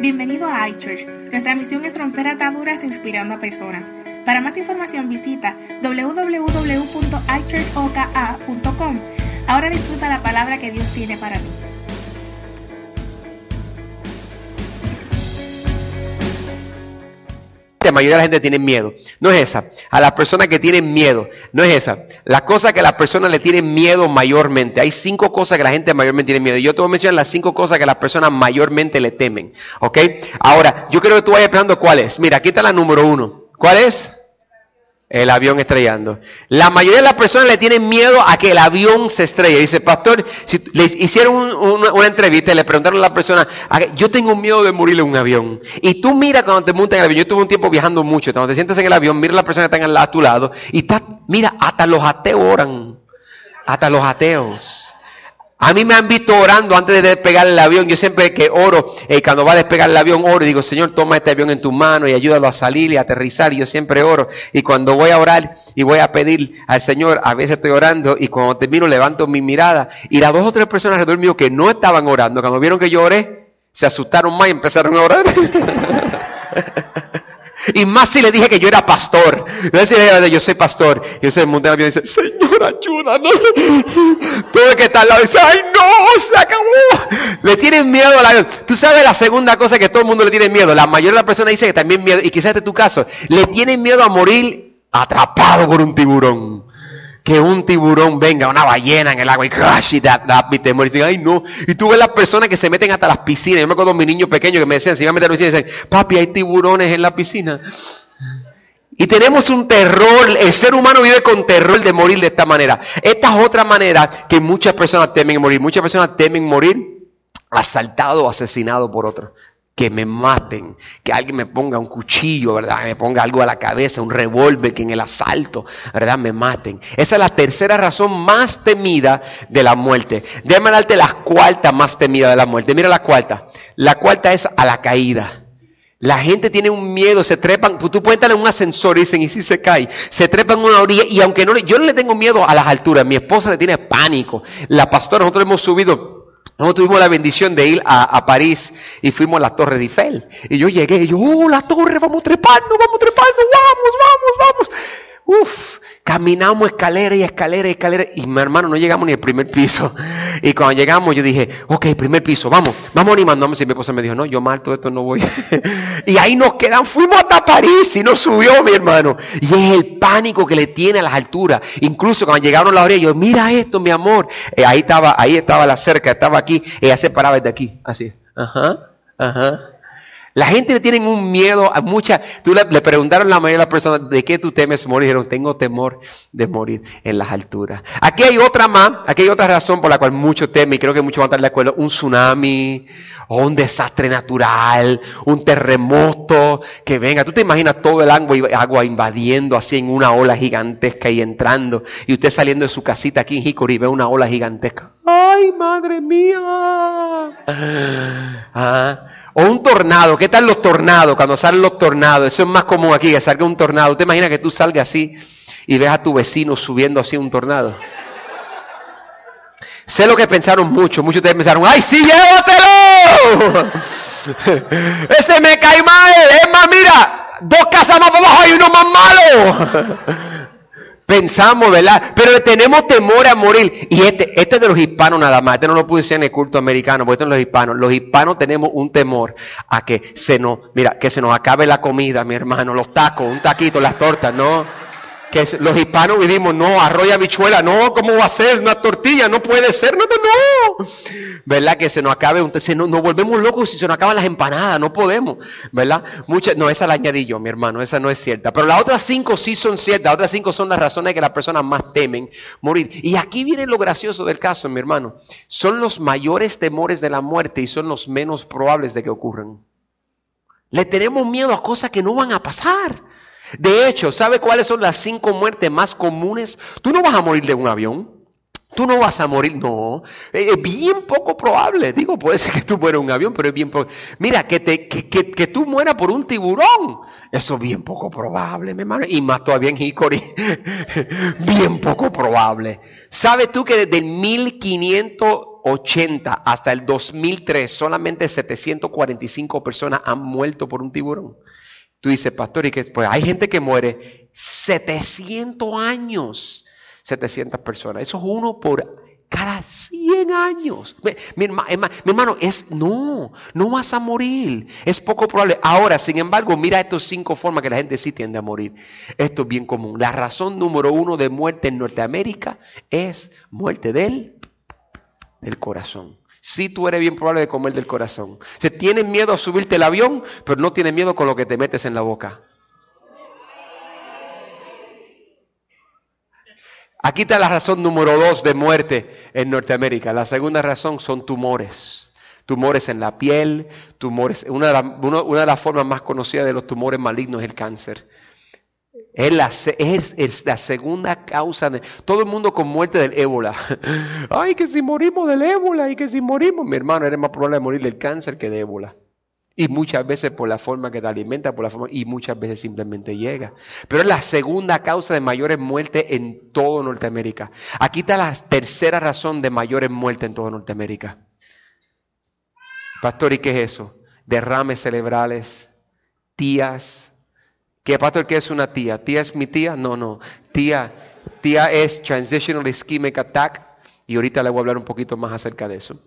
Bienvenido a iChurch. Nuestra misión es romper ataduras inspirando a personas. Para más información visita www.ichurchoka.com. Ahora disfruta la palabra que Dios tiene para ti. La mayoría de la gente tiene miedo. No es esa. A las personas que tienen miedo. No es esa. La cosa que las personas le tienen miedo mayormente. Hay cinco cosas que la gente mayormente tiene miedo. Yo te voy a mencionar las cinco cosas que las personas mayormente le temen. ¿Ok? Ahora, yo creo que tú vayas pensando cuál es. Mira, aquí está la número uno. ¿Cuál es? El avión estrellando. La mayoría de las personas le tienen miedo a que el avión se estrelle. Dice, pastor, si le hicieron una entrevista y le preguntaron a la persona, yo tengo miedo de morir en un avión. Y tú mira cuando te montas en el avión. Yo tuve un tiempo viajando mucho. Cuando te sientas en el avión, mira a la persona que está a tu lado. Y está, mira, hasta los ateos oran. Hasta los ateos. A mí me han visto orando antes de despegar el avión. Yo siempre que oro, eh, cuando va a despegar el avión, oro y digo, Señor, toma este avión en tu mano y ayúdalo a salir y a aterrizar. Y yo siempre oro. Y cuando voy a orar y voy a pedir al Señor, a veces estoy orando y cuando termino levanto mi mirada y las dos o tres personas alrededor mío que no estaban orando, cuando vieron que yo oré, se asustaron más y empezaron a orar. Y más si le dije que yo era pastor. Yo soy pastor. Y ese mundo me dice, Señor, ayúdanos. Todo el que está al lado dice, ay no, se acabó. Le tienen miedo a la Tú sabes la segunda cosa que todo el mundo le tiene miedo. La mayoría de las personas dice que también miedo, y quizás este es tu caso, le tienen miedo a morir atrapado por un tiburón que un tiburón venga, una ballena en el agua y crash y temor. Y dicen, ay no. Y tú ves las personas que se meten hasta las piscinas. Yo me acuerdo de mi niño pequeño que me decían, si iban a meter a la piscina, dicen, papi, hay tiburones en la piscina. Y tenemos un terror, el ser humano vive con terror de morir de esta manera. Esta es otra manera que muchas personas temen morir. Muchas personas temen morir asaltado o asesinado por otros que me maten, que alguien me ponga un cuchillo, ¿verdad? Me ponga algo a la cabeza, un revólver, que en el asalto, ¿verdad? Me maten. Esa es la tercera razón más temida de la muerte. Déjame darte la cuarta más temida de la muerte. Mira la cuarta. La cuarta es a la caída. La gente tiene un miedo, se trepan, tú puedes estar en un ascensor y dicen, y si se cae, se trepan en una orilla, y aunque no, yo no le tengo miedo a las alturas, mi esposa le tiene pánico. La pastora, nosotros hemos subido nosotros tuvimos la bendición de ir a, París y fuimos a la Torre de Eiffel. Y yo llegué y yo, oh, la torre, vamos trepando, vamos trepando, vamos, vamos, vamos. Uf, Caminamos escalera y escalera y escalera. Y mi hermano, no llegamos ni al primer piso. Y cuando llegamos, yo dije, ok, primer piso, vamos, vamos animándome. Y mi esposa me dijo, no, yo mal todo esto no voy. y ahí nos quedan, fuimos hasta París y nos subió mi hermano. Y es el pánico que le tiene a las alturas. Incluso cuando llegaron a la orilla, yo, mira esto, mi amor. Eh, ahí estaba, ahí estaba la cerca, estaba aquí. Ella se paraba desde aquí, así. Ajá, ajá. La gente le tiene un miedo a mucha. Tú le, preguntaron a la mayoría de las personas de qué tú temes morir. Dijeron, tengo temor de morir en las alturas. Aquí hay otra más, aquí hay otra razón por la cual muchos temen, y creo que muchos van a estar de acuerdo: un tsunami, o un desastre natural, un terremoto que venga. Tú te imaginas todo el agua, agua invadiendo así en una ola gigantesca y entrando. Y usted saliendo de su casita aquí en Hickory y ve una ola gigantesca. ¡Ay, madre mía! Ah, o un tornado, ¿qué tal los tornados? Cuando salen los tornados, eso es más común aquí, que salga un tornado. ¿Te imaginas que tú salgas así y ves a tu vecino subiendo así un tornado? Sé lo que pensaron muchos, muchos de ustedes pensaron, ¡ay, sí, llévatelo! Ese me cae mal, es más, mira, dos casas más abajo hay uno más malo. Pensamos, ¿verdad? Pero tenemos temor a morir. Y este, este es de los hispanos nada más. Este no lo pude decir en el culto americano, porque este es de los hispanos. Los hispanos tenemos un temor a que se nos, mira, que se nos acabe la comida, mi hermano, los tacos, un taquito, las tortas, ¿no? Que los hispanos vivimos, no, arroz y habichuela, no, ¿cómo va a ser? Una tortilla, no puede ser, no, no, no. ¿Verdad? Que se nos acabe, se nos, nos, volvemos locos si se nos acaban las empanadas, no podemos, ¿verdad? Muchas, no, esa la añadí yo, mi hermano, esa no es cierta. Pero las otras cinco sí son ciertas, las otras cinco son las razones que las personas más temen morir. Y aquí viene lo gracioso del caso, mi hermano. Son los mayores temores de la muerte y son los menos probables de que ocurran. Le tenemos miedo a cosas que no van a pasar. De hecho, ¿sabe cuáles son las cinco muertes más comunes? Tú no vas a morir de un avión. Tú no vas a morir, no. Es bien poco probable. Digo, puede ser que tú mueras en un avión, pero es bien poco. Mira, que, te, que, que, tú mueras por un tiburón. Eso es bien poco probable, mi hermano. Y más todavía en Hickory. bien poco probable. ¿Sabes tú que desde el 1500 80 hasta el 2003, solamente 745 personas han muerto por un tiburón. Tú dices, pastor, y que pues hay gente que muere 700 años, 700 personas. Eso es uno por cada 100 años. Mi, hermano, es no, no vas a morir. Es poco probable. Ahora, sin embargo, mira estas cinco formas que la gente sí tiende a morir. Esto es bien común. La razón número uno de muerte en Norteamérica es muerte del, del corazón. Si tú eres bien probable de comer del corazón. Se tienen miedo a subirte el avión, pero no tienen miedo con lo que te metes en la boca. Aquí está la razón número dos de muerte en Norteamérica. La segunda razón son tumores. Tumores en la piel, tumores. Una de, una de las formas más conocidas de los tumores malignos es el cáncer. Es la, segunda causa de todo el mundo con muerte del ébola. Ay, que si morimos del ébola y que si morimos, mi hermano, eres más probable de morir del cáncer que de ébola. Y muchas veces por la forma que te alimenta, por la forma, y muchas veces simplemente llega. Pero es la segunda causa de mayores muertes en todo Norteamérica. Aquí está la tercera razón de mayores muertes en todo Norteamérica. Pastor, ¿y qué es eso? Derrames cerebrales, tías, ¿Qué pastor qué es una tía? ¿Tía es mi tía? No, no. Tía, tía es Transitional Ischemic Attack. Y ahorita le voy a hablar un poquito más acerca de eso.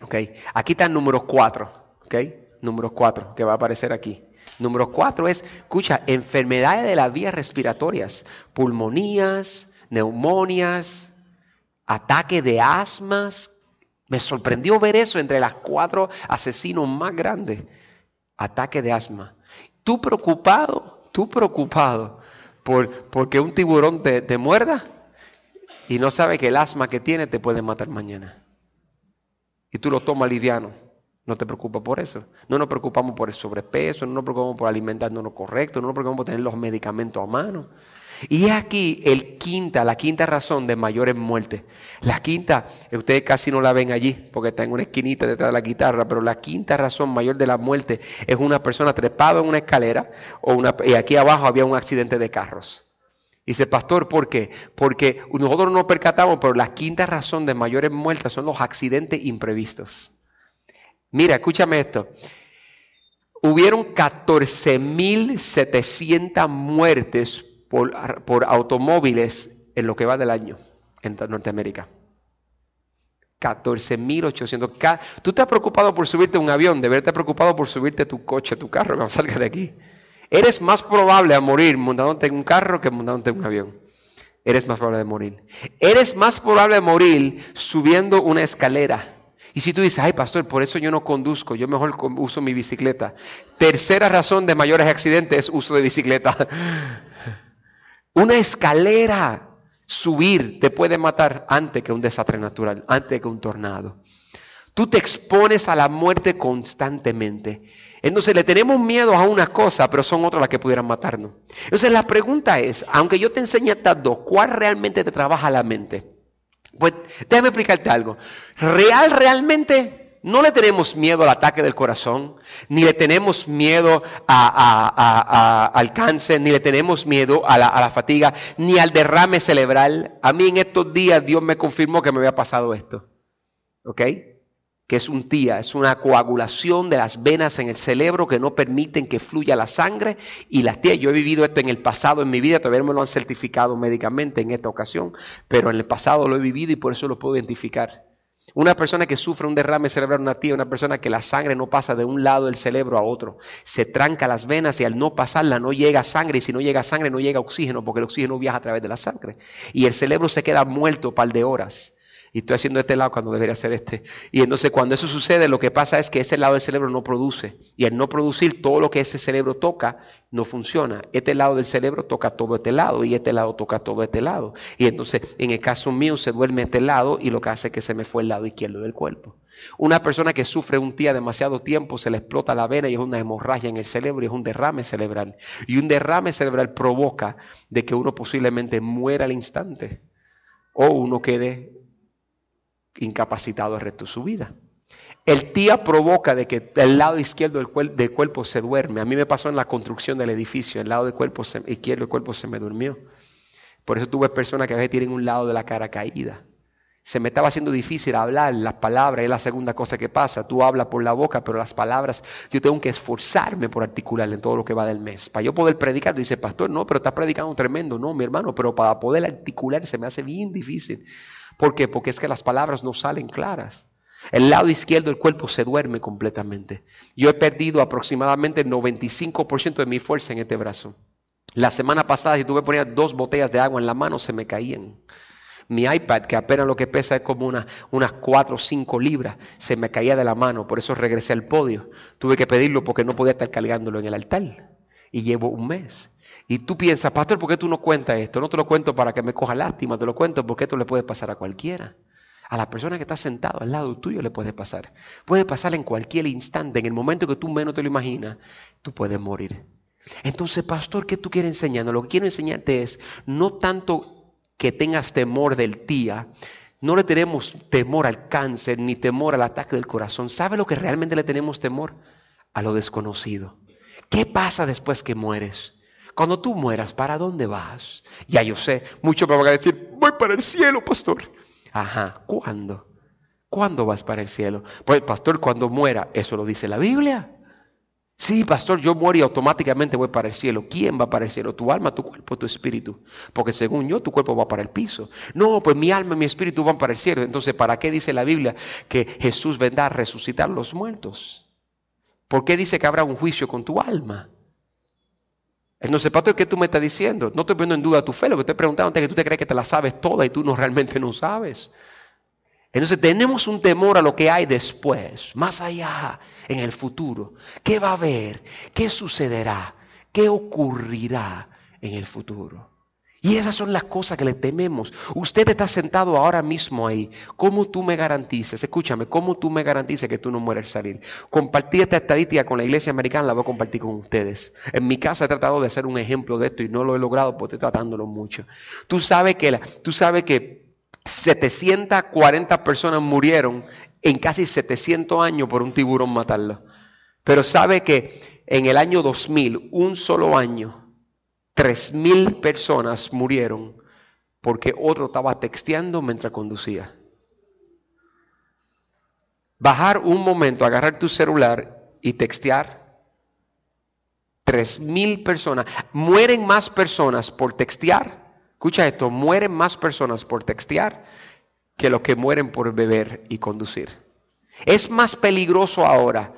Okay. Aquí está el número 4. Okay. Número 4 que va a aparecer aquí. Número 4 es, escucha, enfermedades de las vías respiratorias. Pulmonías, neumonias, ataque de asmas. Me sorprendió ver eso entre las cuatro asesinos más grandes. Ataque de asma. Tú preocupado tú preocupado por porque un tiburón te, muerda y no sabe que el asma que tiene te puede matar mañana. Y tú lo tomas liviano. No te preocupas por eso. No nos preocupamos por el sobrepeso, no nos preocupamos por alimentarnos lo correcto, no nos preocupamos por tener los medicamentos a mano. Y aquí el quinta, la quinta razón de mayores muertes. La quinta, ustedes casi no la ven allí, porque está en una esquinita detrás de la guitarra, pero la quinta razón mayor de la muerte es una persona trepada en una escalera o una, y aquí abajo había un accidente de carros. Dice, pastor, ¿por qué? Porque nosotros no nos percatamos, pero la quinta razón de mayores muertes son los accidentes imprevistos. Mira, escúchame esto. Hubieron 14.700 muertes por, automóviles en lo que va del año en Norteamérica. 14.800. Tú estás preocupado por subirte un avión, de verte preocupado por subirte tu coche, tu carro, cuando salgas de aquí. Eres más probable a morir montándote en un carro que montándote en un avión. Eres más probable de morir. Eres más probable de morir subiendo una escalera. Y si tú dices, ay pastor, por eso yo no conduzco, yo mejor uso mi bicicleta. Tercera razón de mayores accidentes es uso de bicicleta. Una escalera subir te puede matar antes que un desastre natural, antes que un tornado. Tú te expones a la muerte constantemente. Entonces le tenemos miedo a una cosa, pero son otras las que pudieran matarnos. Entonces la pregunta es, aunque yo te enseñe estas dos, ¿cuál realmente te trabaja la mente? Pues déjame explicarte algo. Real, realmente, no le tenemos miedo al ataque del corazón, ni le tenemos miedo al cáncer, ni le tenemos miedo a la, fatiga, ni al derrame cerebral. A mí en estos días Dios me confirmó que me había pasado esto. ¿Ok? Que es un tía, es una coagulación de las venas en el cerebro que no permiten que fluya la sangre. Y las tías, yo he vivido esto en el pasado en mi vida, todavía me lo han certificado médicamente en esta ocasión, pero en el pasado lo he vivido y por eso lo puedo identificar. Una persona que sufre un derrame cerebral, una tía, una persona que la sangre no pasa de un lado del cerebro a otro, se tranca las venas y al no pasarla no llega sangre y si no llega sangre no llega oxígeno porque el oxígeno viaja a través de la sangre y el cerebro se queda muerto un par de horas. Y estoy haciendo este lado cuando debería ser este. Y entonces cuando eso sucede, lo que pasa es que ese lado del cerebro no produce. Y al no producir, todo lo que ese cerebro toca no funciona. Este lado del cerebro toca todo este lado y este lado toca todo este lado. Y entonces, en el caso mío, se duerme este lado y lo que hace es que se me fue el lado izquierdo del cuerpo. Una persona que sufre un día demasiado tiempo, se le explota la vena y es una hemorragia en el cerebro y es un derrame cerebral. Y un derrame cerebral provoca de que uno posiblemente muera al instante o uno quede incapacitado el resto de su vida. El tía provoca de que el lado izquierdo del, cuerpo se duerme. A mí me pasó en la construcción del edificio, el lado del cuerpo izquierdo del cuerpo se me durmió. Por eso tuve personas que a veces tienen un lado de la cara caída. Se me estaba haciendo difícil hablar, las palabras es la segunda cosa que pasa. Tú hablas por la boca, pero las palabras yo tengo que esforzarme por articular en todo lo que va del mes. Para yo poder predicar, dice, pastor, no, pero estás predicando tremendo. No, mi hermano, pero para poder articular se me hace bien difícil. ¿Por qué? Porque es que las palabras no salen claras. El lado izquierdo del cuerpo se duerme completamente. Yo he perdido aproximadamente el 95% de mi fuerza en este brazo. La semana pasada, si tuve que poner dos botellas de agua en la mano, se me caían. Mi iPad, que apenas lo que pesa es como una, unas 4 o 5 libras, se me caía de la mano, por eso regresé al podio. Tuve que pedirlo porque no podía estar cargándolo en el altar. Y llevo un mes. Y tú piensas, pastor, ¿por qué tú no cuentas esto? No te lo cuento para que me coja lástima, te lo cuento porque esto le puede pasar a cualquiera. A la persona que está sentado al lado tuyo le puede pasar. Puede pasar en cualquier instante, en el momento que tú menos te lo imaginas, tú puedes morir. Entonces, pastor, ¿qué tú quieres enseñarnos? Lo que quiero enseñarte es no tanto que tengas temor del día. No le tenemos temor al cáncer ni temor al ataque del corazón. ¿Sabe lo que realmente le tenemos temor? A lo desconocido. ¿Qué pasa después que mueres? Cuando tú mueras, ¿para dónde vas? Ya yo sé, muchos me van a decir, voy para el cielo, pastor. Ajá, ¿cuándo? ¿Cuándo vas para el cielo? Pues, pastor, cuando muera, eso lo dice la Biblia. Sí, pastor, yo muero y automáticamente voy para el cielo. ¿Quién va para el cielo? ¿Tu alma, tu cuerpo, tu espíritu? Porque según yo, tu cuerpo va para el piso. No, pues mi alma y mi espíritu van para el cielo. Entonces, ¿para qué dice la Biblia que Jesús vendrá a resucitar los muertos? ¿Por qué dice que habrá un juicio con tu alma? Entonces, pastor, ¿qué tú me estás diciendo? No estoy poniendo en duda tu fe, lo que estoy preguntando es que tú te crees que te la sabes toda y tú no realmente no sabes. Entonces tenemos un temor a lo que hay después, más allá, en el futuro. ¿Qué va a haber? ¿Qué sucederá? ¿Qué ocurrirá en el futuro? Y esas son las cosas que le tememos. Usted está sentado ahora mismo ahí. ¿Cómo tú me garantizas? Escúchame, ¿cómo tú me garantizas que tú no mueres salir? Compartir esta estadística con la iglesia americana, la voy a compartir con ustedes. En mi casa he tratado de hacer un ejemplo de esto y no lo he logrado porque estoy tratándolo mucho. Tú sabes que, tú sabes que 740 personas murieron en casi 700 años por un tiburón matarlo. Pero sabe que en el año 2000, un solo año, 3.000 personas murieron porque otro estaba texteando mientras conducía. Bajar un momento, agarrar tu celular y textear. 3.000 personas. Mueren más personas por textear Escucha esto, mueren más personas por textear que los que mueren por beber y conducir. Es más peligroso ahora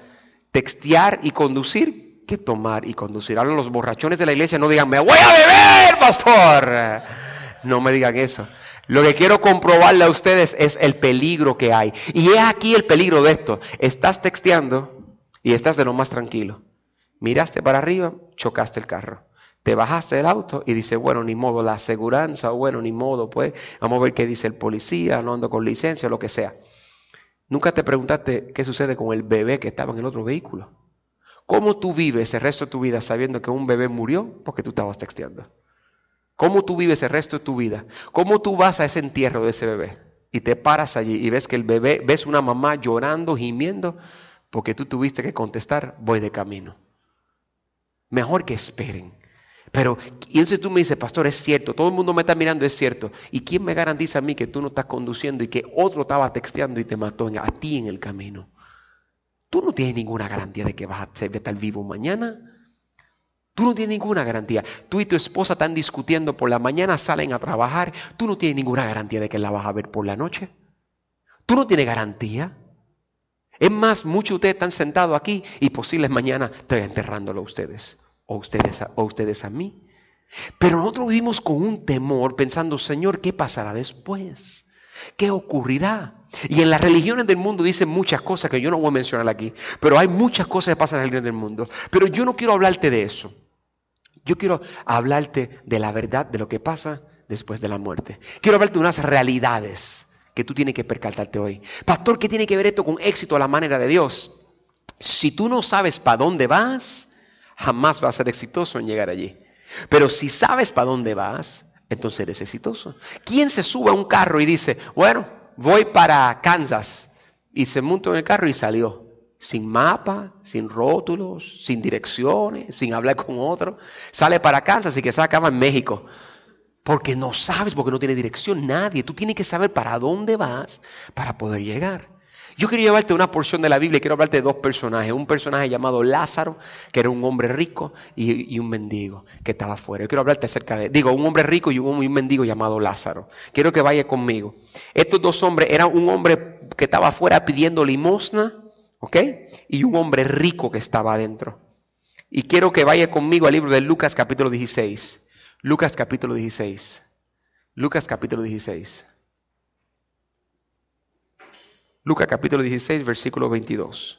textear y conducir que tomar y conducir. Ahora los borrachones de la iglesia no digan, me voy a beber, pastor. No me digan eso. Lo que quiero comprobarle a ustedes es el peligro que hay. Y es aquí el peligro de esto. Estás texteando y estás de lo más tranquilo. Miraste para arriba, chocaste el carro. Te bajaste del auto y dice, bueno, ni modo, la aseguranza, bueno, ni modo, pues, vamos a ver qué dice el policía, no ando con licencia, lo que sea. Nunca te preguntaste qué sucede con el bebé que estaba en el otro vehículo. ¿Cómo tú vives el resto de tu vida sabiendo que un bebé murió porque tú estabas texteando? ¿Cómo tú vives el resto de tu vida? ¿Cómo tú vas a ese entierro de ese bebé y te paras allí y ves que el bebé, ves una mamá llorando, gimiendo, porque tú tuviste que contestar, voy de camino? Mejor que esperen. Pero, y entonces tú me dices, pastor, es cierto, todo el mundo me está mirando, es cierto. ¿Y quién me garantiza a mí que tú no estás conduciendo y que otro estaba texteando y te mató a ti en el camino? Tú no tienes ninguna garantía de que vas a estar vivo mañana. Tú no tienes ninguna garantía. Tú y tu esposa están discutiendo por la mañana, salen a trabajar. Tú no tienes ninguna garantía de que la vas a ver por la noche. Tú no tienes garantía. Es más, muchos de ustedes están sentados aquí y posibles mañana estoy enterrándolo a ustedes o ustedes, a, o ustedes a mí. Pero nosotros vivimos con un temor pensando, Señor, ¿qué pasará después? ¿Qué ocurrirá? Y en las religiones del mundo dicen muchas cosas que yo no voy a mencionar aquí, pero hay muchas cosas que pasan en las religiones del mundo. Pero yo no quiero hablarte de eso. Yo quiero hablarte de la verdad de lo que pasa después de la muerte. Quiero hablarte de unas realidades que tú tienes que percatarte hoy. Pastor, ¿qué tiene que ver esto con éxito a la manera de Dios? Si tú no sabes para dónde vas, jamás vas a ser exitoso en llegar allí. Pero si sabes para dónde vas, entonces eres exitoso. ¿Quién se sube a un carro y dice, bueno, voy para Kansas? Y se montó en el carro y salió. Sin mapa, sin rótulos, sin direcciones, sin hablar con otro. Sale para Kansas y que se acaba en México. Porque no sabes, porque no tiene dirección nadie. Tú tienes que saber para dónde vas para poder llegar. Yo quiero llevarte una porción de la Biblia y quiero hablarte de dos personajes. Un personaje llamado Lázaro, que era un hombre rico, y, un mendigo que estaba afuera. Yo quiero hablarte acerca de, digo, un hombre rico y un, mendigo llamado Lázaro. Quiero que vaya conmigo. Estos dos hombres, era un hombre que estaba afuera pidiendo limosna, ¿ok? Y un hombre rico que estaba adentro. Y quiero que vaya conmigo al libro de Lucas capítulo 16. Lucas capítulo 16. Lucas capítulo 16. Lucas capítulo 16, versículo 22.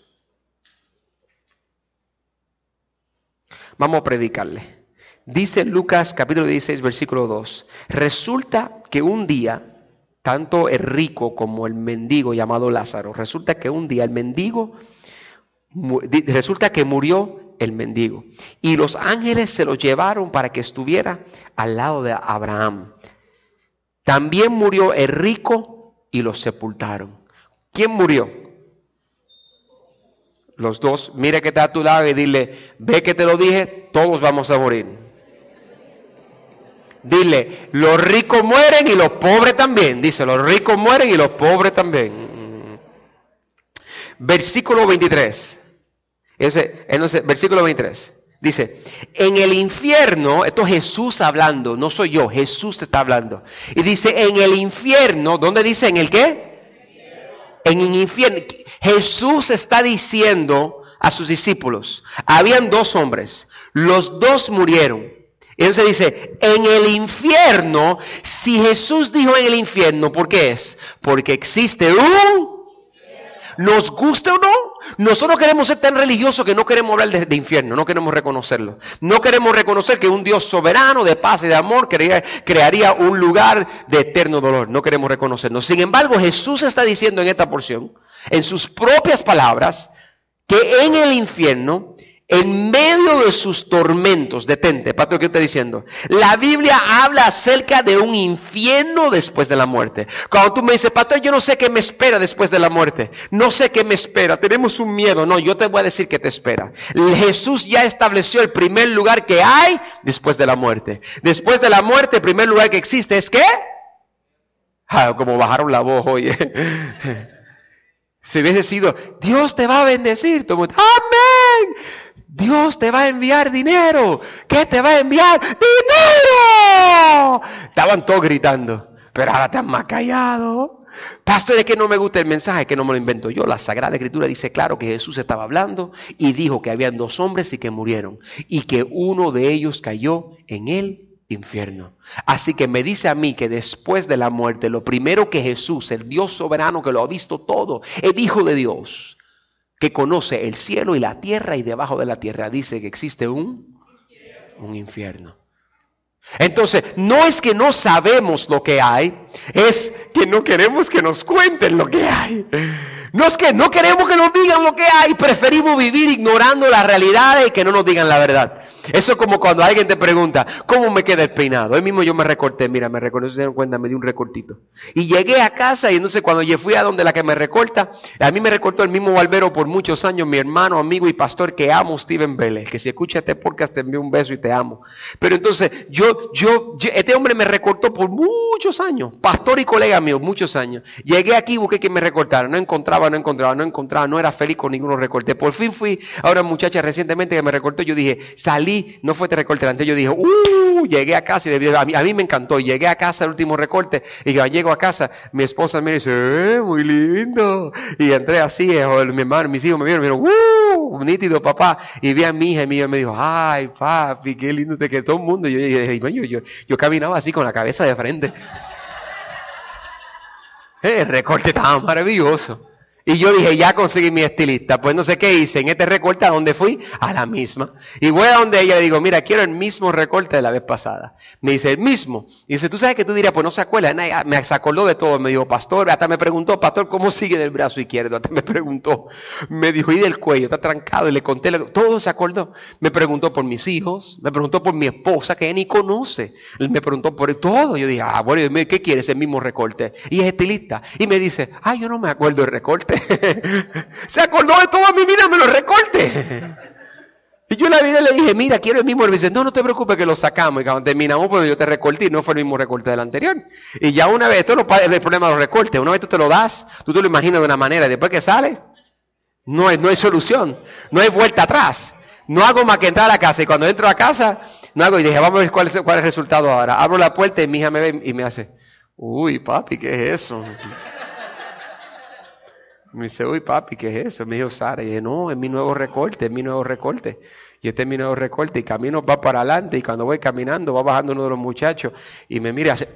Vamos a predicarle. Dice Lucas capítulo 16, versículo 2. Resulta que un día, tanto el rico como el mendigo llamado Lázaro, resulta que un día el mendigo, resulta que murió el mendigo. Y los ángeles se lo llevaron para que estuviera al lado de Abraham. También murió el rico y lo sepultaron. ¿Quién murió? Los dos. Mire que está a tu lado y dile, ve que te lo dije, todos vamos a morir. Dile, los ricos mueren y los pobres también. Dice, los ricos mueren y los pobres también. Versículo 23. Ese, entonces, versículo 23. Dice, en el infierno, esto es Jesús hablando, no soy yo, Jesús está hablando. Y dice, en el infierno, ¿dónde dice? ¿En el qué? En el infierno. Jesús está diciendo a sus discípulos, habían dos hombres, los dos murieron. Entonces dice, en el infierno, si Jesús dijo en el infierno, ¿por qué es? Porque existe un nos guste o no, nosotros queremos ser tan religiosos que no queremos hablar de, infierno, no queremos reconocerlo. No queremos reconocer que un Dios soberano de paz y de amor crearía un lugar de eterno dolor. No queremos reconocerlo. Sin embargo, Jesús está diciendo en esta porción, en sus propias palabras, que en el infierno en medio de sus tormentos, detente, Pato, ¿qué está diciendo? La Biblia habla acerca de un infierno después de la muerte. Cuando tú me dices, Pato, yo no sé qué me espera después de la muerte. No sé qué me espera. Tenemos un miedo. No, yo te voy a decir qué te espera. Jesús ya estableció el primer lugar que hay después de la muerte. Después de la muerte, el primer lugar que existe es qué? Ah, como bajaron la voz hoy. Si hubiese sido, Dios te va a bendecir, amén. Dios te va a enviar dinero. ¿Qué te va a enviar? ¡Dinero! Estaban todos gritando, pero ahora están más callados. Pastor, es que no me gusta el mensaje, que no me lo invento yo. La Sagrada Escritura dice claro que Jesús estaba hablando y dijo que habían dos hombres y que murieron y que uno de ellos cayó en el infierno. Así que me dice a mí que después de la muerte, lo primero que Jesús, el Dios soberano que lo ha visto todo, el Hijo de Dios, que conoce el cielo y la tierra y debajo de la tierra dice que existe un, un infierno. Entonces, no es que no sabemos lo que hay, es que no queremos que nos cuenten lo que hay. No es que no queremos que nos digan lo que hay, preferimos vivir ignorando la realidad y que no nos digan la verdad. Eso es como cuando alguien te pregunta, ¿cómo me queda el peinado? Hoy mismo yo me recorté, mira, me recorté, se dieron cuenta, me di un recortito. Y llegué a casa y entonces cuando yo fui a donde la que me recorta, a mí me recortó el mismo barbero por muchos años, mi hermano, amigo y pastor que amo, Steven Vélez, que si escucha este podcast te envío un beso y te amo. Pero entonces yo, yo, este hombre me recortó por muchos años, pastor y colega mío, muchos años. Llegué aquí, busqué que me recortara, no encontraba, no encontraba, no encontraba, no era feliz con ninguno recorte. Por fin fui a una muchacha recientemente que me recortó, yo dije, salí no fue este recorte antes. Yo dije, uh, llegué a casa y a mí, a mí me encantó. Llegué a casa el último recorte y cuando llego a casa, mi esposa me dice, eh, muy lindo. Y entré así, eh, mi hermano, mis hijos me vieron, me dijeron, uh, nítido papá. Y vi a mi hija y mi hija me dijo, ay papi, qué lindo te quedó todo el mundo. Yo yo, yo, yo caminaba así con la cabeza de frente. El recorte estaba maravilloso. Y yo dije, ya conseguí mi estilista. Pues no sé qué hice. En este recorte, ¿a dónde fui? A la misma. Y voy a donde ella le digo, mira, quiero el mismo recorte de la vez pasada. Me dice, el mismo. Y dice, tú sabes que tú dirías, pues no se acuerda. Me acordó de todo. Me dijo, pastor, hasta me preguntó, pastor, ¿cómo sigue del brazo izquierdo? Hasta me preguntó. Me dijo, y del cuello, está trancado. Y le conté, todo se acordó. Me preguntó por mis hijos. Me preguntó por mi esposa, que él ni conoce. Me preguntó por todo. Yo dije, ah, bueno, ¿qué quieres? El mismo recorte. Y es estilista. Y me dice, ah, yo no me acuerdo del recorte. Se acordó de toda mi vida, me lo recorte. Y yo la vida le dije, mira, quiero el mismo. Y me dice, no, no te preocupes que lo sacamos. Y cuando terminamos, pues yo te recorté y no fue el mismo recorte del anterior. Y ya una vez, esto no es el problema de los recortes. Una vez tú te lo das, tú te lo imaginas de una manera. Y después que sale, no hay, no hay solución. No hay vuelta atrás. No hago más que entrar a la casa. Y cuando entro a casa, no hago. Y dije, vamos a ver cuál es, cuál es el resultado ahora. Abro la puerta y mi hija me ve y me hace, uy, papi, ¿qué es eso? Me dice, uy papi, ¿qué es eso? Me dijo Sara. Y dije, no, es mi nuevo recorte, es mi nuevo recorte. Y este es mi nuevo recorte. Y camino va para adelante. Y cuando voy caminando, va bajando uno de los muchachos. Y me mira y hace,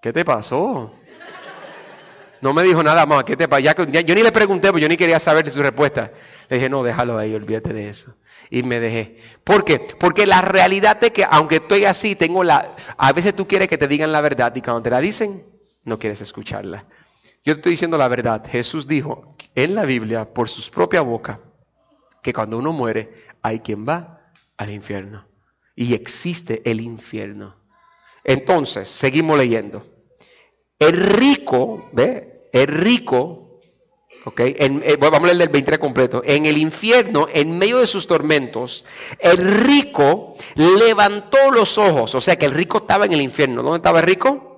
¿qué te pasó? No me dijo nada más. ¿Qué te pasó? Ya, yo ni le pregunté, porque yo ni quería saber su respuesta. Le dije, no, déjalo ahí, olvídate de eso. Y me dejé. ¿Por qué? Porque la realidad es que, aunque estoy así, tengo la. A veces tú quieres que te digan la verdad. Y cuando te la dicen, no quieres escucharla. Yo te estoy diciendo la verdad. Jesús dijo en la Biblia, por su propia boca, que cuando uno muere, hay quien va al infierno. Y existe el infierno. Entonces, seguimos leyendo. El rico, ¿ve? El rico, ¿ok? Eh, vamos a leer el 23 completo. En el infierno, en medio de sus tormentos, el rico levantó los ojos. O sea que el rico estaba en el infierno. ¿Dónde estaba el rico?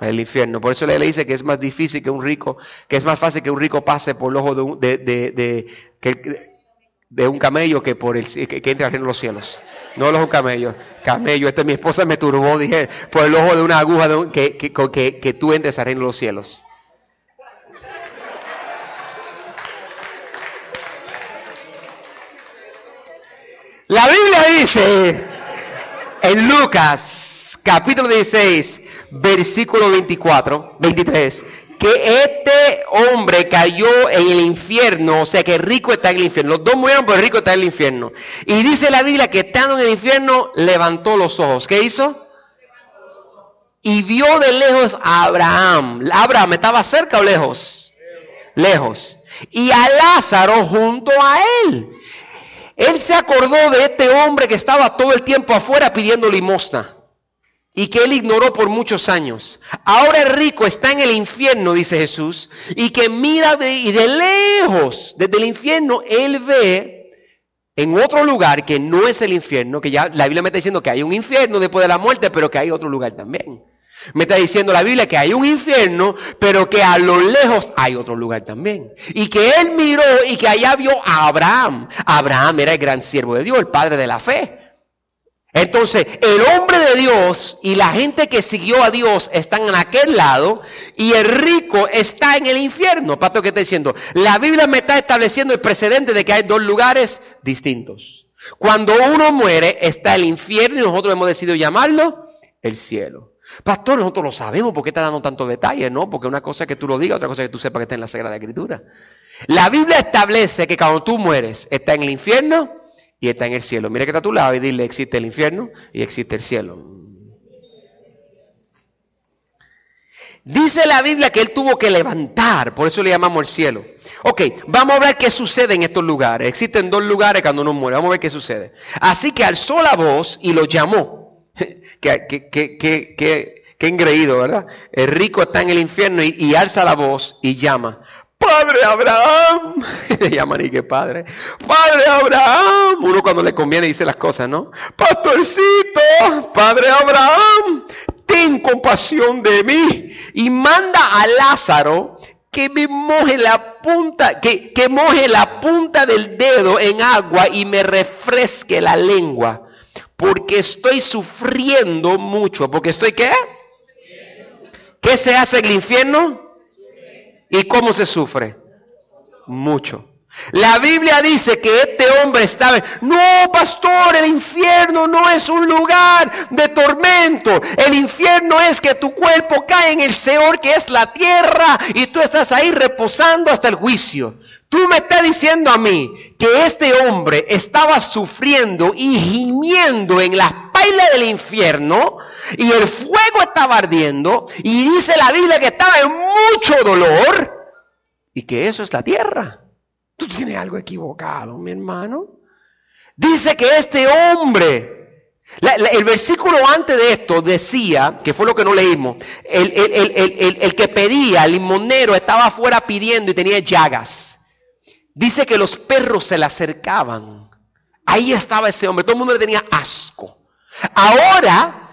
El infierno. Por eso le dice que es más difícil que un rico, que es más fácil que un rico pase por el ojo de un, de, de, de, un camello que por el que, entre en los cielos. No los un camello. Esto mi esposa me turbó, dije, por el ojo de una aguja de que, que, que, tú entres en los cielos. La Biblia dice en Lucas capítulo 16 versículo 24, 23, que este hombre cayó en el infierno, o sea que rico está en el infierno. Los dos murieron, pero rico está en el infierno. Y dice la Biblia que estando en el infierno, levantó los ojos. ¿Qué hizo? Y vio de lejos a Abraham. Abraham estaba cerca o lejos? Lejos. Y a Lázaro junto a él. Él se acordó de este hombre que estaba todo el tiempo afuera pidiendo limosna y que él ignoró por muchos años. Ahora el rico está en el infierno, dice Jesús, y que mira de, y de lejos, desde el infierno, él ve en otro lugar que no es el infierno, que ya la Biblia me está diciendo que hay un infierno después de la muerte, pero que hay otro lugar también. Me está diciendo la Biblia que hay un infierno, pero que a lo lejos hay otro lugar también. Y que él miró y que allá vio a Abraham. Abraham era el gran siervo de Dios, el padre de la fe. Entonces, el hombre de Dios y la gente que siguió a Dios están en aquel lado y el rico está en el infierno. Pato, ¿qué está diciendo? La Biblia me está estableciendo el precedente de que hay dos lugares distintos. Cuando uno muere, está el infierno y nosotros hemos decidido llamarlo el cielo. Pastor, nosotros lo sabemos, ¿por qué está dando tantos detalles? No, porque una cosa es que tú lo digas, otra cosa es que tú sepas que está en la Sagrada Escritura. La Biblia establece que cuando tú mueres, está en el infierno y está en el cielo. Mira que está a tu lado y dile, existe el infierno y existe el cielo. Dice la Biblia que él tuvo que levantar, por eso le llamamos el cielo. Ok, vamos a ver qué sucede en estos lugares. Existen dos lugares cuando uno muere, vamos a ver qué sucede. Así que alzó la voz y lo llamó. qué, qué, qué, qué, engreído, ¿verdad? El rico está en el infierno y alza la voz y llama. Padre Abraham, le llaman y que padre, Padre Abraham, uno cuando le conviene dice las cosas, ¿no? Pastorcito, Padre Abraham, ten compasión de mí y manda a Lázaro que me moje la punta, que, que moje la punta del dedo en agua y me refresque la lengua, porque estoy sufriendo mucho, porque estoy qué? ¿Qué se hace en el infierno? ¿Y cómo se sufre? Mucho. La Biblia dice que este hombre estaba, no, pastor, el infierno no es un lugar de tormento. El infierno es que tu cuerpo cae en el Señor que es la tierra y tú estás ahí reposando hasta el juicio. Tú me estás diciendo a mí que este hombre estaba sufriendo y gimiendo en la paila del infierno y el fuego estaba ardiendo y dice la Biblia que estaba en mucho dolor y que eso es la tierra. Tú tienes algo equivocado, mi hermano. Dice que este hombre, el versículo antes de esto decía, que fue lo que no leímos, el, el que pedía, el limonero, estaba afuera pidiendo y tenía llagas. Dice que los perros se le acercaban Ahí estaba ese hombre, todo el mundo le tenía asco. Ahora,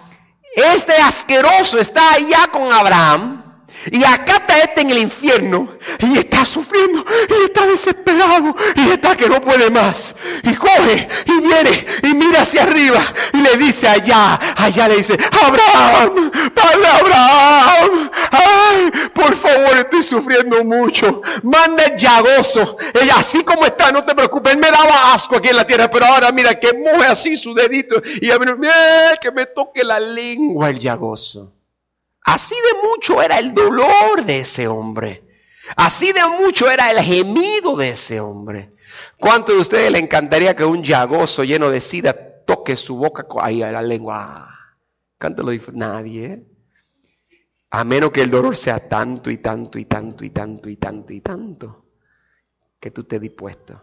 este asqueroso está allá con Abraham y acá está este en el infierno y está sufriendo y está desesperado y está que no puede más. Y coge y viene y mira hacia arriba y le dice allá, allá le dice, Abraham, Padre Abraham, ay, por favor estoy sufriendo mucho. Manda el llagoso. Ella así como está, no te preocupes, él me daba asco aquí en la tierra, pero ahora mira que mueve así su dedito y a mira, que me toque la lengua el llagoso. Así de mucho era el dolor de ese hombre. Así de mucho era el gemido de ese hombre. ¿Cuánto de ustedes le encantaría que un llagoso lleno de sida toque su boca ahí la lengua? Cántalo nadie. ¿eh? A menos que el dolor sea tanto y tanto y tanto y tanto y tanto y tanto que tú estés dispuesto.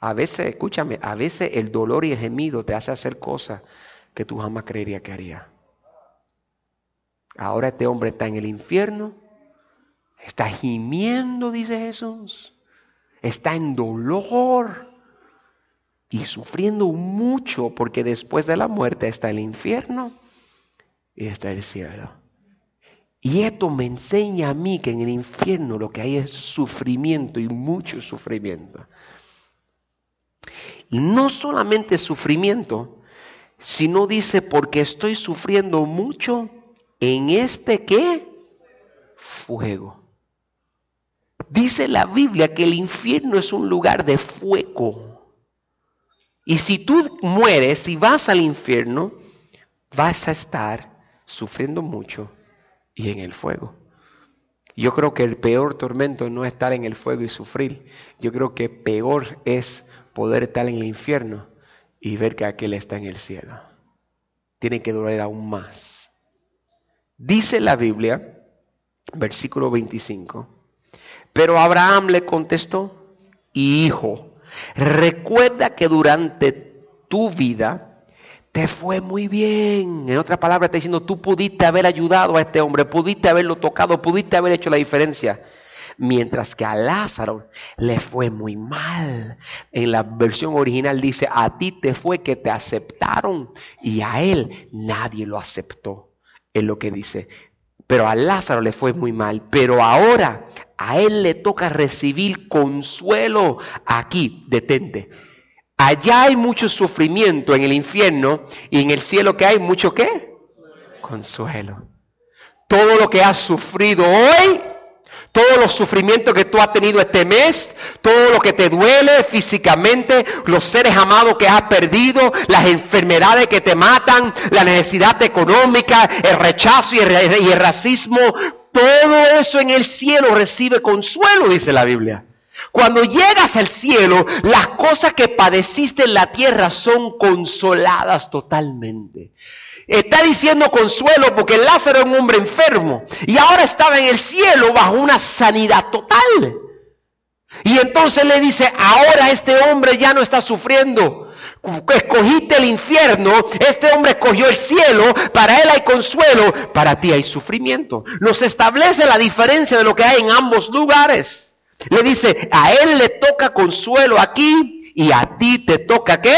A veces, escúchame, a veces el dolor y el gemido te hace hacer cosas que tú jamás creerías que harías. Ahora este hombre está en el infierno, está gimiendo, dice Jesús, está en dolor y sufriendo mucho porque después de la muerte está el infierno y está el cielo. Y esto me enseña a mí que en el infierno lo que hay es sufrimiento y mucho sufrimiento. Y no solamente sufrimiento, sino dice, porque estoy sufriendo mucho, en este qué? Fuego. Dice la Biblia que el infierno es un lugar de fuego. Y si tú mueres y vas al infierno, vas a estar sufriendo mucho y en el fuego. Yo creo que el peor tormento no es estar en el fuego y sufrir. Yo creo que peor es poder estar en el infierno y ver que aquel está en el cielo. Tiene que doler aún más. Dice la Biblia, versículo 25, pero Abraham le contestó, hijo, recuerda que durante tu vida te fue muy bien. En otra palabra, está diciendo, tú pudiste haber ayudado a este hombre, pudiste haberlo tocado, pudiste haber hecho la diferencia. Mientras que a Lázaro le fue muy mal. En la versión original dice, a ti te fue que te aceptaron y a él nadie lo aceptó es lo que dice. Pero a Lázaro le fue muy mal. Pero ahora a él le toca recibir consuelo. Aquí, detente. Allá hay mucho sufrimiento en el infierno y en el cielo que hay mucho qué? Consuelo. Todo lo que has sufrido hoy todos los sufrimientos que tú has tenido este mes, todo lo que te duele físicamente, los seres amados que has perdido, las enfermedades que te matan, la necesidad económica, el rechazo y el, racismo, todo eso en el cielo recibe consuelo, dice la Biblia. Cuando llegas al cielo, las cosas que padeciste en la tierra son consoladas totalmente. Está diciendo consuelo porque Lázaro era un hombre enfermo y ahora estaba en el cielo bajo una sanidad total. Y entonces le dice, ahora este hombre ya no está sufriendo. Escogiste el infierno, este hombre escogió el cielo, para él hay consuelo, para ti hay sufrimiento. Nos establece la diferencia de lo que hay en ambos lugares. Le dice, a él le toca consuelo aquí y a ti te toca qué?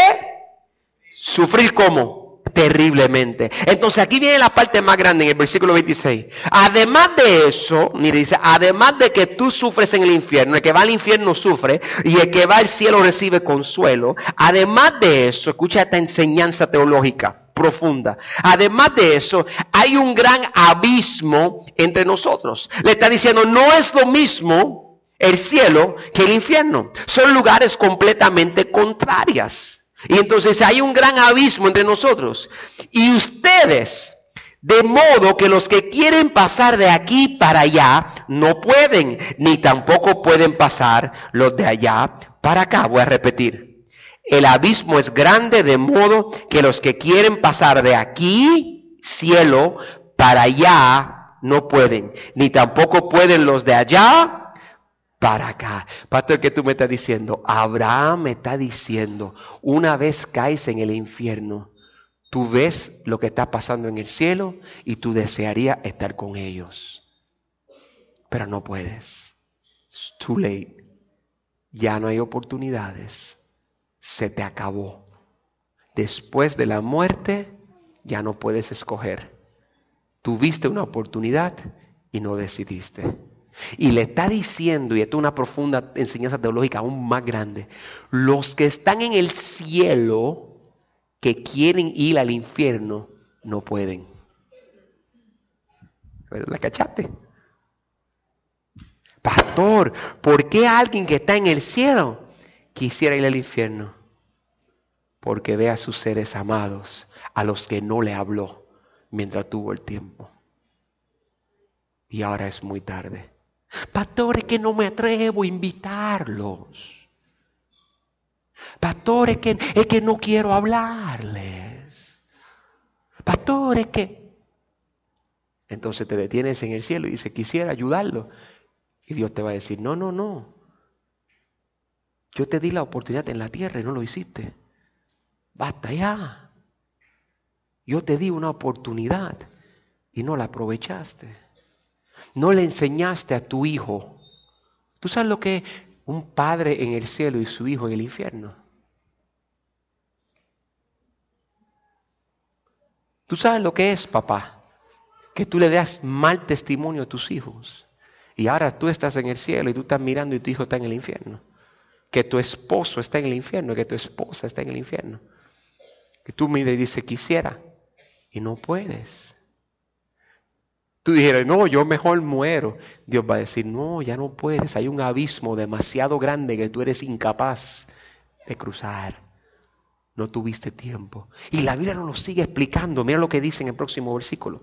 Sufrir como terriblemente. Entonces aquí viene la parte más grande en el versículo 26. Además de eso, mire, dice, además de que tú sufres en el infierno, el que va al infierno sufre y el que va al cielo recibe consuelo. Además de eso, escucha esta enseñanza teológica profunda. Además de eso, hay un gran abismo entre nosotros. Le está diciendo, no es lo mismo el cielo que el infierno. Son lugares completamente contrarias. Y entonces hay un gran abismo entre nosotros. Y ustedes, de modo que los que quieren pasar de aquí para allá, no pueden, ni tampoco pueden pasar los de allá para acá. Voy a repetir. El abismo es grande de modo que los que quieren pasar de aquí, cielo, para allá, no pueden, ni tampoco pueden los de allá para acá. Pastor, ¿qué tú me estás diciendo? Abraham me está diciendo, una vez caes en el infierno, tú ves lo que está pasando en el cielo y tú desearías estar con ellos. Pero no puedes. It's too late. Ya no hay oportunidades. se te acabó. Después de la muerte ya no puedes escoger. Tuviste una oportunidad y no decidiste. Y le está diciendo, y esto es una profunda enseñanza teológica aún más grande, los que están en el cielo que quieren ir al infierno no pueden. ¿La cachaste? Pastor, ¿por qué alguien que está en el cielo quisiera ir al infierno? Porque ve a sus seres amados, a los que no le habló mientras tuvo el tiempo. Y ahora es muy tarde. Pastor, es que no me atrevo a invitarlos. Pastor, es que, es que no quiero hablarles. Pastor, es que... Entonces te detienes en el cielo y dices, quisiera ayudarlo. Y Dios te va a decir, no, no, no. Yo te di la oportunidad en la tierra y no lo hiciste. Basta ya. Yo te di una oportunidad y no la aprovechaste. No le enseñaste a tu hijo. ¿Tú sabes lo que es un padre en el cielo y su hijo en el infierno? ¿Tú sabes lo que es, papá? Que tú le das mal testimonio a tus hijos. Y ahora tú estás en el cielo y tú estás mirando y tu hijo está en el infierno. Que tu esposo está en el infierno, que tu esposa está en el infierno. Que tú miras y dices, quisiera. Y no puedes. Tú dijeras, no, yo mejor muero. Dios va a decir, no, ya no puedes. Hay un abismo demasiado grande que tú eres incapaz de cruzar. No tuviste tiempo. Y la Biblia nos lo sigue explicando. Mira lo que dice en el próximo versículo.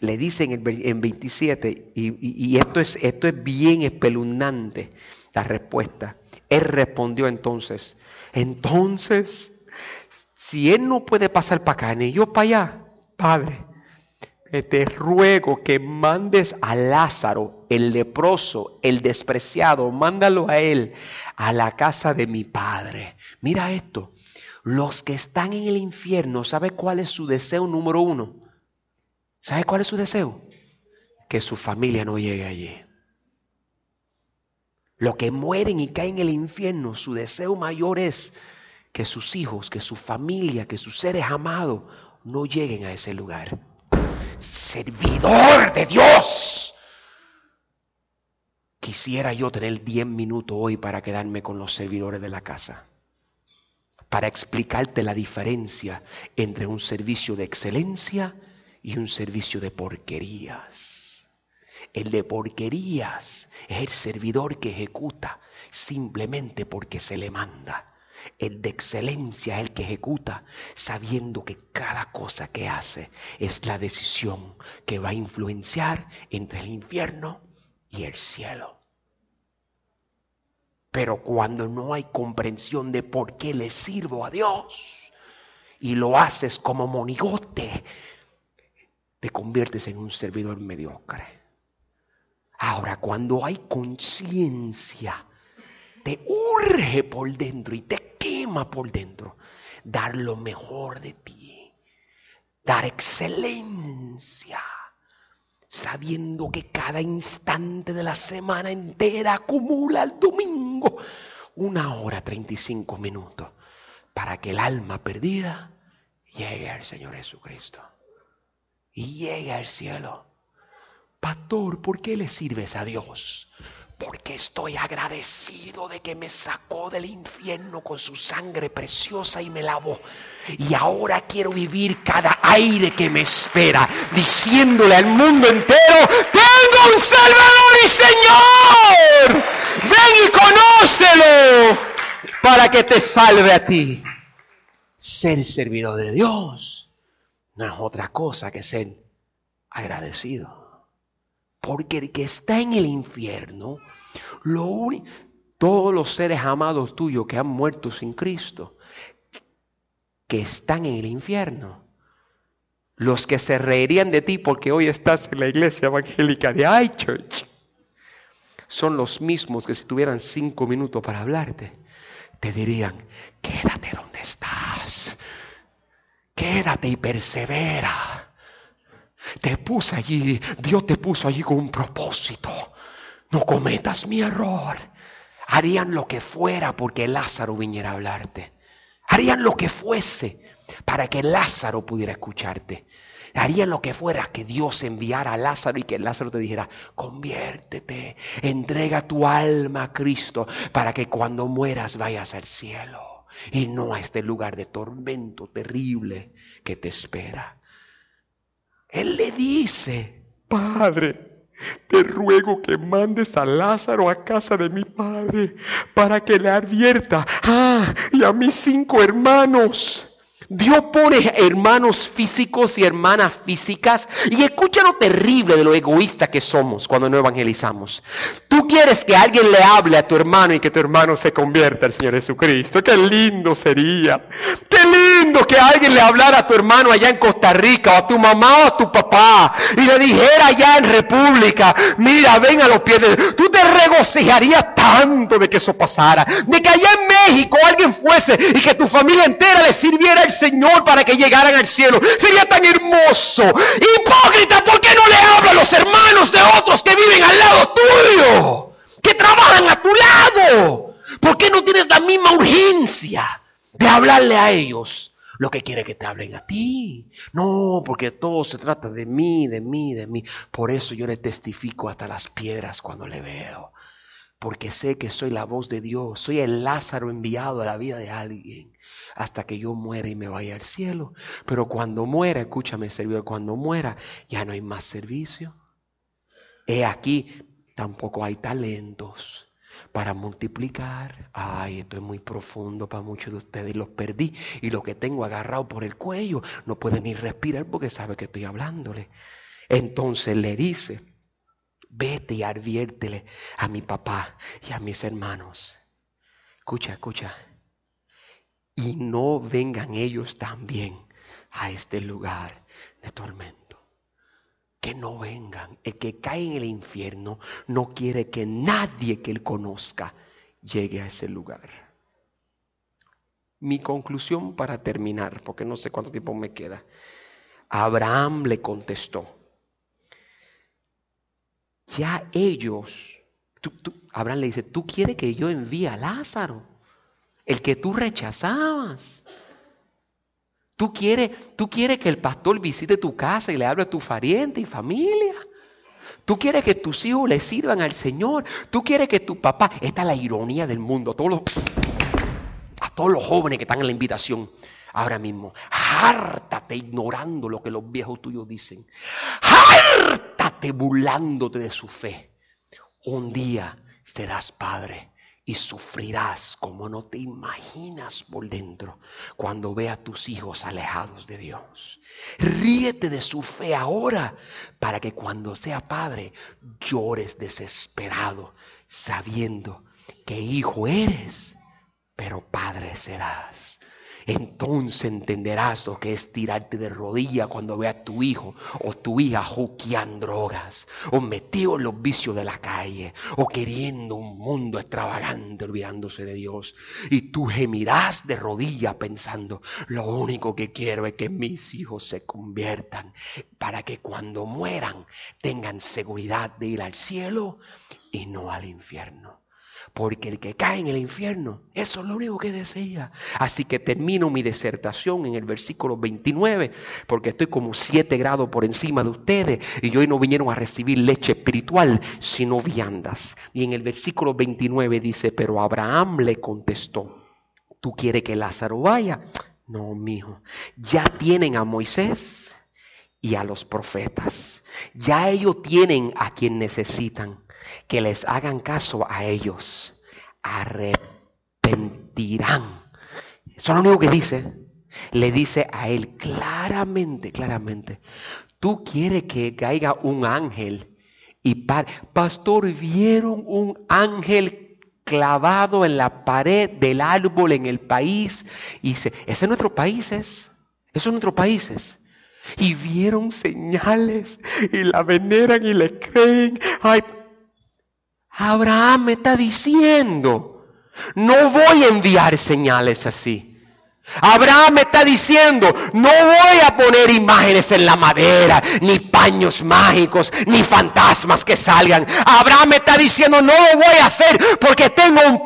Le dice en, en 27, y, y, esto, es, esto es bien espeluznante, la respuesta. Él respondió entonces, entonces, si él no puede pasar para acá, ni yo para allá, Padre, te ruego que mandes a Lázaro, el leproso, el despreciado, mándalo a él, a la casa de mi padre. Mira esto, los que están en el infierno, ¿sabe cuál es su deseo número uno? ¿Sabe cuál es su deseo? Que su familia no llegue allí. Los que mueren y caen en el infierno, su deseo mayor es que sus hijos, que su familia, que sus seres amados no lleguen a ese lugar servidor de Dios. Quisiera yo tener 10 minutos hoy para quedarme con los servidores de la casa, para explicarte la diferencia entre un servicio de excelencia y un servicio de porquerías. El de porquerías es el servidor que ejecuta simplemente porque se le manda. El de excelencia, el que ejecuta, sabiendo que cada cosa que hace es la decisión que va a influenciar entre el infierno y el cielo. Pero cuando no hay comprensión de por qué le sirvo a Dios y lo haces como monigote, te conviertes en un servidor mediocre. Ahora, cuando hay conciencia, te urge por dentro y te por dentro. Dar lo mejor de ti. Dar excelencia. Sabiendo que cada instante de la semana entera acumula el domingo una hora 35 minutos para que el alma perdida llegue al Señor Jesucristo y llegue al cielo. Pastor, ¿por qué le sirves a Dios? Porque estoy agradecido de que me sacó del infierno con su sangre preciosa y me lavó. Y ahora quiero vivir cada aire que me espera, diciéndole al mundo entero, tengo un Salvador y Señor. Ven y conócelo para que te salve a ti. Ser servidor de Dios no es otra cosa que ser agradecido. Porque el que está en el infierno, lo todos los seres amados tuyos que han muerto sin Cristo, que están en el infierno, los que se reirían de ti porque hoy estás en la iglesia evangélica de iChurch, son los mismos que si tuvieran cinco minutos para hablarte, te dirían, quédate donde estás, quédate y persevera. Te puse allí, Dios te puso allí con un propósito. No cometas mi error. harían lo que fuera porque Lázaro viniera a hablarte. Harían lo que fuese para que Lázaro pudiera escucharte. Harían lo que fuera que Dios enviara a Lázaro y que Lázaro te dijera, conviértete, entrega tu alma a Cristo para que cuando mueras vayas al cielo y no a este lugar de tormento terrible que te espera. Él le dice, Padre, te ruego que mandes a Lázaro a casa de mi padre para que le advierta, ah, y a mis cinco hermanos Dios pone hermanos físicos y hermanas físicas. Y escucha lo terrible de lo egoísta que somos cuando no evangelizamos. Tú quieres que alguien le hable a tu hermano y que tu hermano se convierta al Señor Jesucristo. Qué lindo sería. Qué lindo que alguien le hablara a tu hermano allá en Costa Rica o a tu mamá o a tu papá y le dijera allá en República, mira, ven a los pies de... Tú te regocijarías tanto de que eso pasara. De que allá en México alguien fuese y que tu familia entera le sirviera el Señor para que llegaran al cielo. Sería tan hermoso. Hipócrita, ¿por qué no le habla a los hermanos de otros que viven al lado tuyo? Que trabajan a tu lado. ¿Por qué no tienes la misma urgencia de hablarle a ellos? Lo que quiere que te hablen a ti. No, porque todo se trata de mí, de mí, de mí. Por eso yo le testifico hasta las piedras cuando le veo. Porque sé que soy la voz de Dios. Soy el Lázaro enviado a la vida de alguien hasta que yo muera y me vaya al cielo. Pero cuando muera, escúchame, servidor, cuando muera ya no hay más servicio. He aquí, tampoco hay talentos para multiplicar. Ay, esto es muy profundo para muchos de ustedes los perdí. Y lo que tengo agarrado por el cuello no puede ni respirar porque sabe que estoy hablándole. Entonces le dice, vete y adviértele a mi papá y a mis hermanos. Escucha, escucha y no vengan ellos también a este lugar de tormento. Que no vengan. El que cae en el infierno no quiere que nadie que él conozca llegue a ese lugar. Mi conclusión para terminar, porque no sé cuánto tiempo me queda. Abraham le contestó, ya ellos, Abraham le dice, ¿tú quieres que yo envíe a Lázaro? El que tú rechazabas. Tú quieres, tú quieres que el pastor visite tu casa y le hable a tu pariente y familia. Tú quieres que tus hijos le sirvan al Señor. Tú quieres que tu papá. Esta es la ironía del mundo. A todos los, a todos los jóvenes que están en la invitación ahora mismo. Hártate ignorando lo que los viejos tuyos dicen. Hártate burlándote de su fe. Un día serás padre y sufrirás como no te imaginas por dentro cuando ve a tus hijos alejados de Dios. Ríete de su fe ahora para que cuando sea padre llores desesperado sabiendo que hijo eres, pero padre serás entonces entenderás lo que es tirarte de rodilla cuando veas a tu hijo o tu hija juqueando drogas, o metido en los vicios de la calle, o queriendo un mundo extravagante olvidándose de Dios. Y tú gemirás de rodilla pensando, lo único que quiero es que mis hijos se conviertan para que cuando mueran tengan seguridad de ir al cielo y no al infierno. Porque el que cae en el infierno, eso es lo único que desea. Así que termino mi disertación en el versículo 29, porque estoy como siete grados por encima de ustedes y hoy no vinieron a recibir leche espiritual, sino viandas. Y en el versículo 29 dice, pero Abraham le contestó, ¿tú quieres que Lázaro vaya? No, mijo, ya tienen a Moisés y a los profetas. Ya ellos tienen a quien necesitan que les hagan caso a ellos, arrepentirán. Eso es lo único que dice. Le dice a él claramente, claramente, tú quieres que caiga un ángel y pastor, vieron un ángel clavado en la pared del árbol en el país y dice, ese es nuestro país, es, eso es nuestro país. Y vieron señales y la veneran y le creen. Ay, Abraham me está diciendo, no voy a enviar señales así. Abraham me está diciendo, no voy a poner imágenes en la madera, ni paños mágicos, ni fantasmas que salgan. Abraham me está diciendo, no lo voy a hacer porque tengo un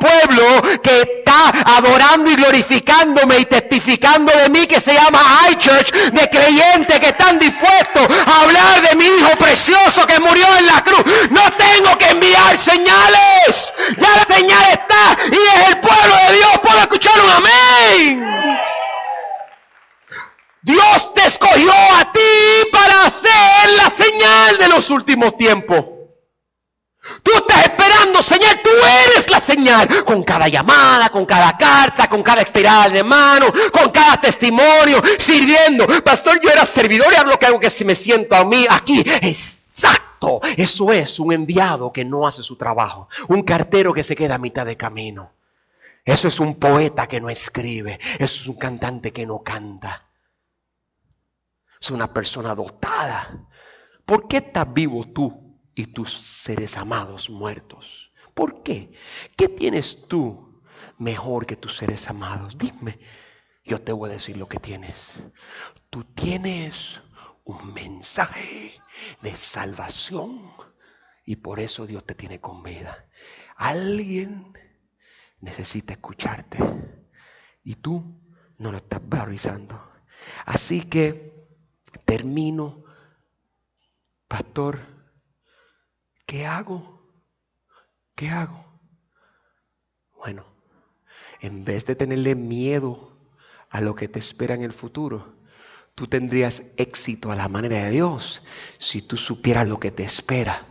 que adorando y glorificándome y testificando de mí que se llama iChurch, de creyentes que están dispuestos a hablar de mi hijo precioso que murió en la cruz. No tengo que enviar señales. Ya la señal está y es el pueblo de Dios. Puedo escuchar un amén. Dios te escogió a ti para ser la señal de los últimos tiempos. Tú estás esperando señal, tú eres la señal. Con cada llamada, con cada carta, con cada estirada de mano, con cada testimonio, sirviendo. Pastor, yo era servidor y hablo que algo que si me siento a mí aquí. Exacto. Eso es un enviado que no hace su trabajo. Un cartero que se queda a mitad de camino. Eso es un poeta que no escribe. Eso es un cantante que no canta es una persona dotada. ¿Por qué estás vivo tú y tus seres amados muertos? ¿Por qué? ¿Qué tienes tú mejor que tus seres amados? Dime, yo te voy a decir lo que tienes. Tú tienes un mensaje de salvación y por eso Dios te tiene con vida. Alguien necesita escucharte y tú no lo estás valorizando. Así que termino, pastor, ¿qué hago? ¿Qué hago? Bueno, en vez de tenerle miedo a lo que te espera en el futuro, tú tendrías éxito a la manera de Dios si tú supieras lo que te espera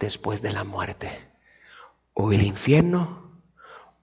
después de la muerte. O el infierno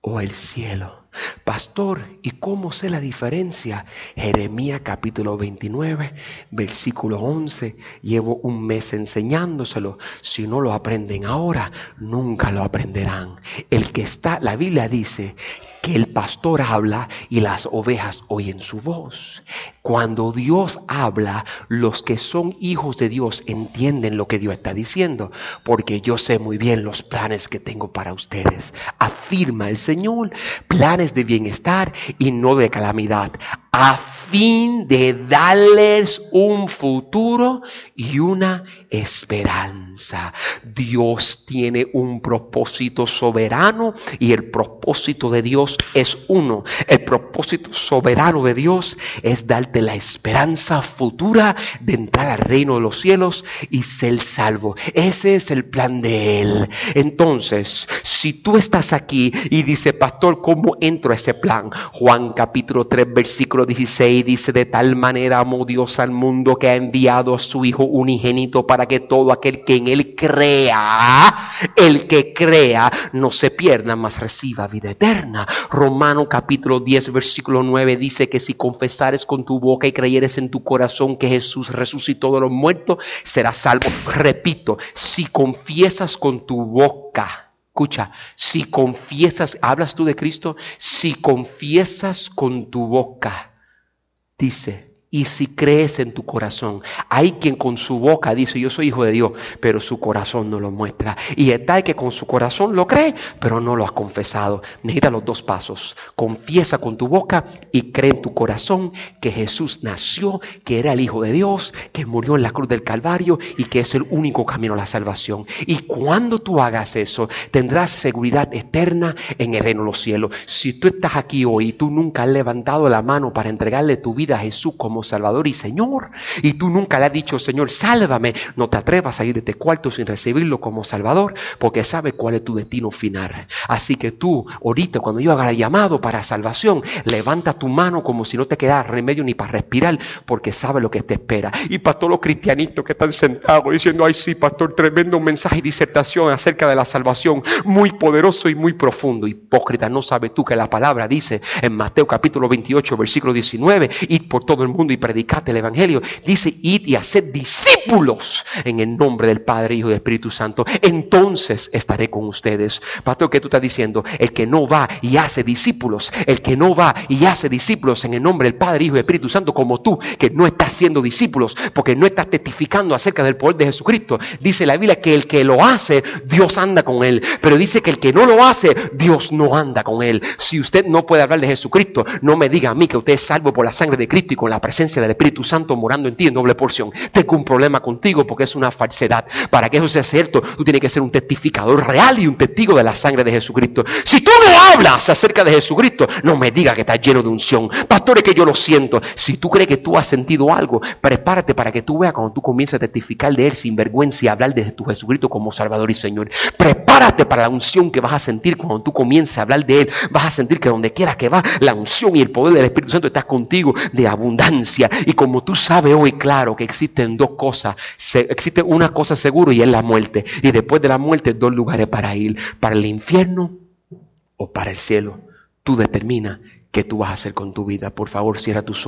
o el cielo. Pastor, ¿y cómo sé la diferencia? Jeremías capítulo 29, versículo 11. Llevo un mes enseñándoselo. Si no lo aprenden ahora, nunca lo aprenderán. El que está, la Biblia dice que el pastor habla y las ovejas oyen su voz. Cuando Dios habla, los que son hijos de Dios entienden lo que Dios está diciendo, porque yo sé muy bien los planes que tengo para ustedes. Afirma el Señor, planes de bienestar y no de calamidad, a fin de darles un futuro y una esperanza. Dios tiene un propósito soberano y el propósito de Dios es uno. El propósito soberano de Dios es darte la esperanza futura de entrar al reino de los cielos y ser salvo. Ese es el plan de Él. Entonces, si tú estás aquí y dice, pastor, ¿cómo entro a ese plan? Juan capítulo 3, versículo 16 dice, de tal manera amó Dios al mundo que ha enviado a su Hijo unigénito para que todo aquel que en Él crea, el que crea, no se pierda, mas reciba vida eterna. Romano capítulo 10, versículo 9 dice que si confesares con tu boca y creyeres en tu corazón que Jesús resucitó de los muertos, serás salvo. Repito, si confiesas con tu boca, Escucha, si confiesas, hablas tú de Cristo, si confiesas con tu boca, dice, y si crees en tu corazón, hay quien con su boca dice yo soy hijo de Dios, pero su corazón no lo muestra. Y está que con su corazón lo cree, pero no lo ha confesado. Necesita los dos pasos. Confiesa con tu boca y cree en tu corazón que Jesús nació, que era el Hijo de Dios, que murió en la cruz del Calvario y que es el único camino a la salvación. Y cuando tú hagas eso, tendrás seguridad eterna en el reino de los cielos. Si tú estás aquí hoy y tú nunca has levantado la mano para entregarle tu vida a Jesús como Salvador y Señor. Y tú nunca le has dicho, Señor, sálvame. No te atrevas a ir de este cuarto sin recibirlo como Salvador, porque sabe cuál es tu destino final. Así que tú, ahorita, cuando yo haga el llamado para salvación, levanta tu mano como si no te quedara remedio ni para respirar, porque sabe lo que te espera. Y para todos los cristianitos que están sentados diciendo, ay sí, pastor, tremendo mensaje y disertación acerca de la salvación, muy poderoso y muy profundo. Hipócrita, no sabes tú que la palabra dice en Mateo capítulo 28, versículo 19, y por todo el mundo y predicate el Evangelio. Dice, id y haced discípulos en el nombre del Padre, Hijo y Espíritu Santo. Entonces estaré con ustedes. Pastor, ¿qué tú estás diciendo? El que no va y hace discípulos, el que no va y hace discípulos en el nombre del Padre, Hijo y Espíritu Santo, como tú, que no estás haciendo discípulos, porque no estás testificando acerca del poder de Jesucristo. Dice la Biblia que el que lo hace, Dios anda con él. Pero dice que el que no lo hace, Dios no anda con él. Si usted no puede hablar de Jesucristo, no me diga a mí que usted es salvo por la sangre de Cristo y con la presencia presencia del Espíritu Santo morando en ti en doble porción. Tengo un problema contigo porque es una falsedad. Para que eso sea cierto, tú tienes que ser un testificador real y un testigo de la sangre de Jesucristo. Si tú no hablas acerca de Jesucristo, no me digas que estás lleno de unción. Pastores, que yo lo siento. Si tú crees que tú has sentido algo, prepárate para que tú veas cuando tú comiences a testificar de Él sin vergüenza y hablar de tu Jesucristo como Salvador y Señor. Prepárate para la unción que vas a sentir cuando tú comiences a hablar de Él. Vas a sentir que donde quiera que va, la unción y el poder del Espíritu Santo está contigo de abundancia. Y como tú sabes hoy, claro, que existen dos cosas. existe una cosa seguro y es la muerte. Y después de la muerte, dos lugares para ir. Para el infierno o para el cielo. Tú determina qué tú vas a hacer con tu vida. Por favor, cierra tus